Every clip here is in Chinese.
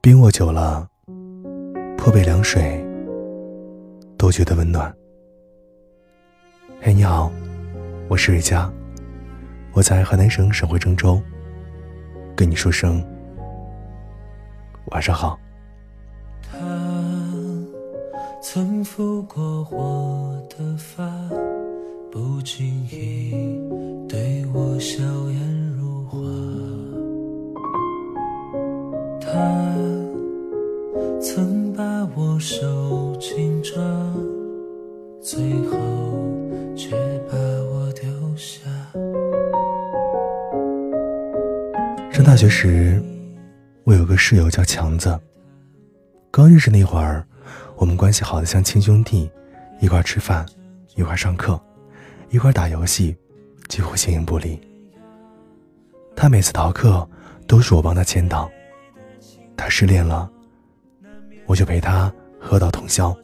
冰握久了，泼杯凉水都觉得温暖。嘿，你好，我是瑞佳，我在河南省省会郑州，跟你说声晚上好。他曾抚过我的发，不经意对我笑颜他曾把我手紧抓，最后却把我丢下。上大学时，我有个室友叫强子。刚认识那会儿，我们关系好的像亲兄弟，一块吃饭，一块上课，一块打游戏，几乎形影不离。他每次逃课都是我帮他签到，他失恋了，我就陪他喝到通宵。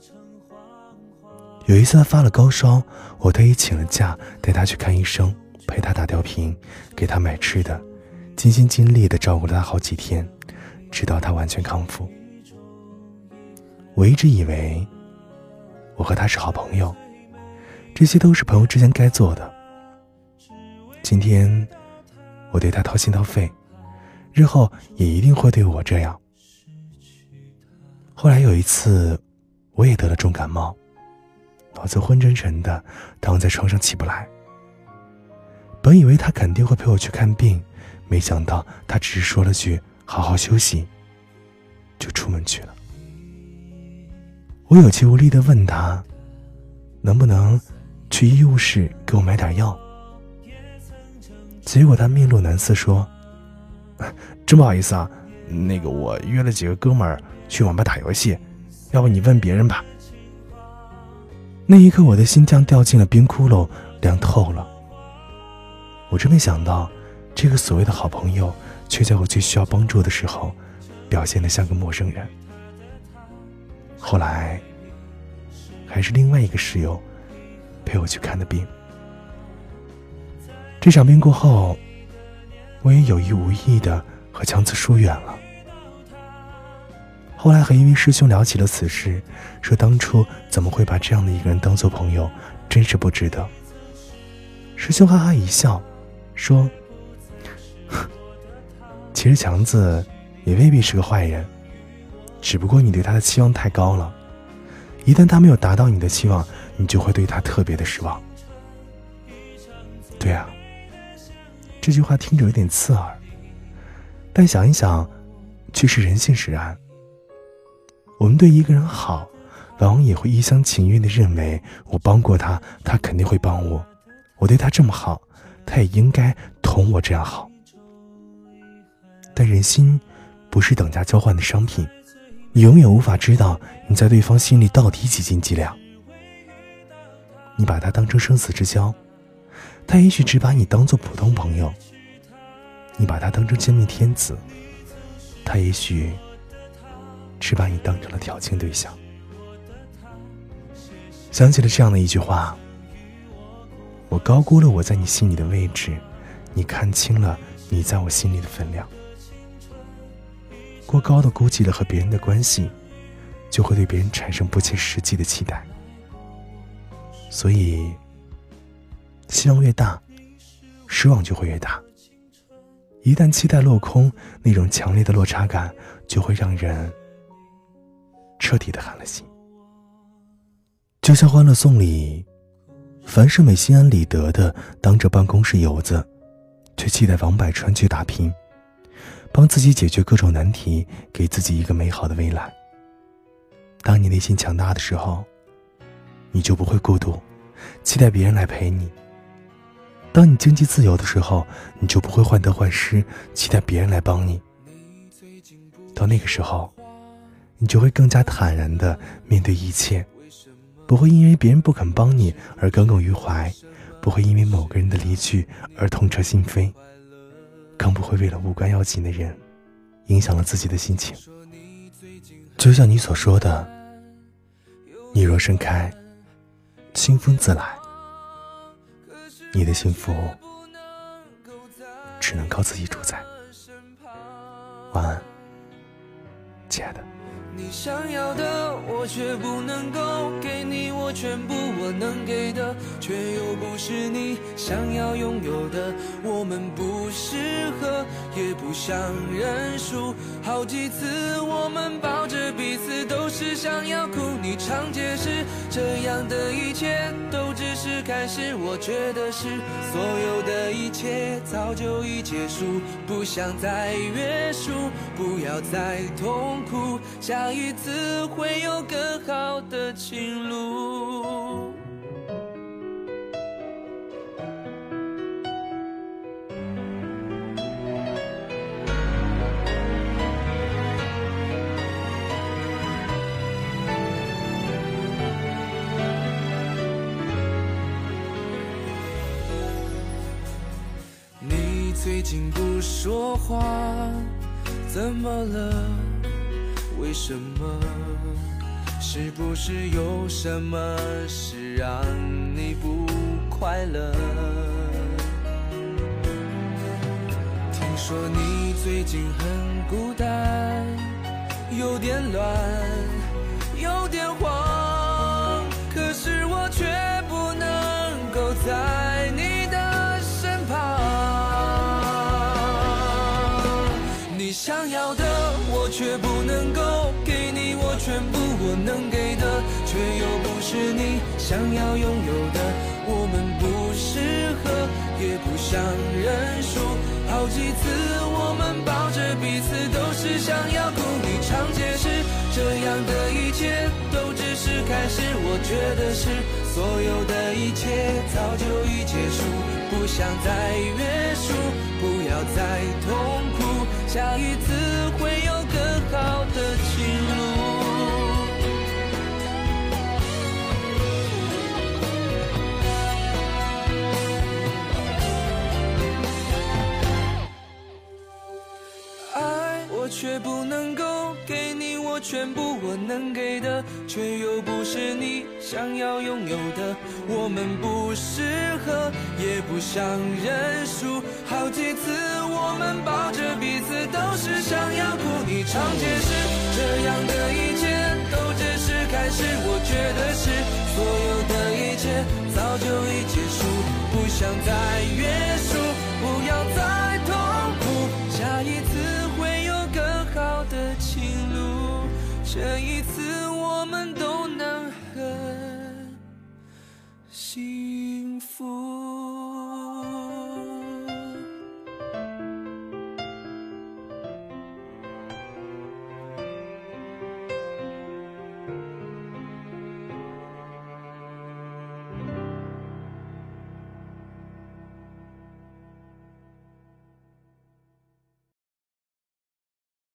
有一次他发了高烧，我特意请了假带他去看医生，陪他打吊瓶，给他买吃的，尽心尽力的照顾了他好几天，直到他完全康复。我一直以为我和他是好朋友，这些都是朋友之间该做的。今天我对他掏心掏肺，日后也一定会对我这样。后来有一次，我也得了重感冒，脑子昏沉沉的，躺在床上起不来。本以为他肯定会陪我去看病，没想到他只是说了句“好好休息”，就出门去了。我有气无力的问他：“能不能去医务室给我买点药？”结果他面露难色说：“ 真不好意思啊，那个我约了几个哥们儿去网吧打游戏，要不你问别人吧。”那一刻，我的心像掉进了冰窟窿，凉透了。我真没想到，这个所谓的好朋友，却在我最需要帮助的时候，表现的像个陌生人。后来，还是另外一个室友陪我去看的病。这场病过后，我也有意无意的和强子疏远了。后来和一位师兄聊起了此事，说当初怎么会把这样的一个人当做朋友，真是不值得。师兄哈哈一笑，说：“ 其实强子也未必是个坏人。”只不过你对他的期望太高了，一旦他没有达到你的期望，你就会对他特别的失望。对啊，这句话听着有点刺耳，但想一想，却是人性使然。我们对一个人好，往往也会一厢情愿的认为，我帮过他，他肯定会帮我；我对他这么好，他也应该同我这样好。但人心不是等价交换的商品。你永远无法知道你在对方心里到底几斤几两。你把他当成生死之交，他也许只把你当做普通朋友；你把他当成真命天子，他也许只把你当成了调情对象。想起了这样的一句话：“我高估了我在你心里的位置，你看清了你在我心里的分量。”过高的估计了和别人的关系，就会对别人产生不切实际的期待。所以，希望越大，失望就会越大。一旦期待落空，那种强烈的落差感就会让人彻底的寒了心。就像《欢乐颂》里，樊胜美心安理得的当着办公室游子，却期待王柏川去打拼。帮自己解决各种难题，给自己一个美好的未来。当你内心强大的时候，你就不会孤独，期待别人来陪你；当你经济自由的时候，你就不会患得患失，期待别人来帮你。到那个时候，你就会更加坦然的面对一切，不会因为别人不肯帮你而耿耿于怀，不会因为某个人的离去而痛彻心扉。更不会为了无关要紧的人，影响了自己的心情。就像你所说的，你若盛开，清风自来。你的幸福，只能靠自己主宰。晚安亲爱的。你想要的，我却不能够给你我全部，我能给的，却又不是你想要拥有的。我们不适合，也不想认输。好几次我们抱着彼此，都是想要哭。你常解释，这样的一切都是开始。我觉得是，所有的一切早就已结束，不想再约束，不要再痛苦。下一次会有更好的情路。最近不说话，怎么了？为什么？是不是有什么事让你不快乐？听说你最近很孤单，有点乱，有点慌，却不能够给你我全部，我能给的，却又不是你想要拥有的。我们不适合，也不想认输。好几次我们抱着彼此，都是想要哭。你常解释，这样的一切都只是开始。我觉得是，所有的一切早就已结束，不想再约束，不要再痛苦。下一次我却不能够给你我全部，我能给的，却又不是你想要拥有的。我们不适合，也不想认输。好几次我们抱着彼此，都是想要哭。你常解释，这样的一切都只是开始。我觉得是，所有的一切早就已结束，不想再约束。这一次我们都能很幸福。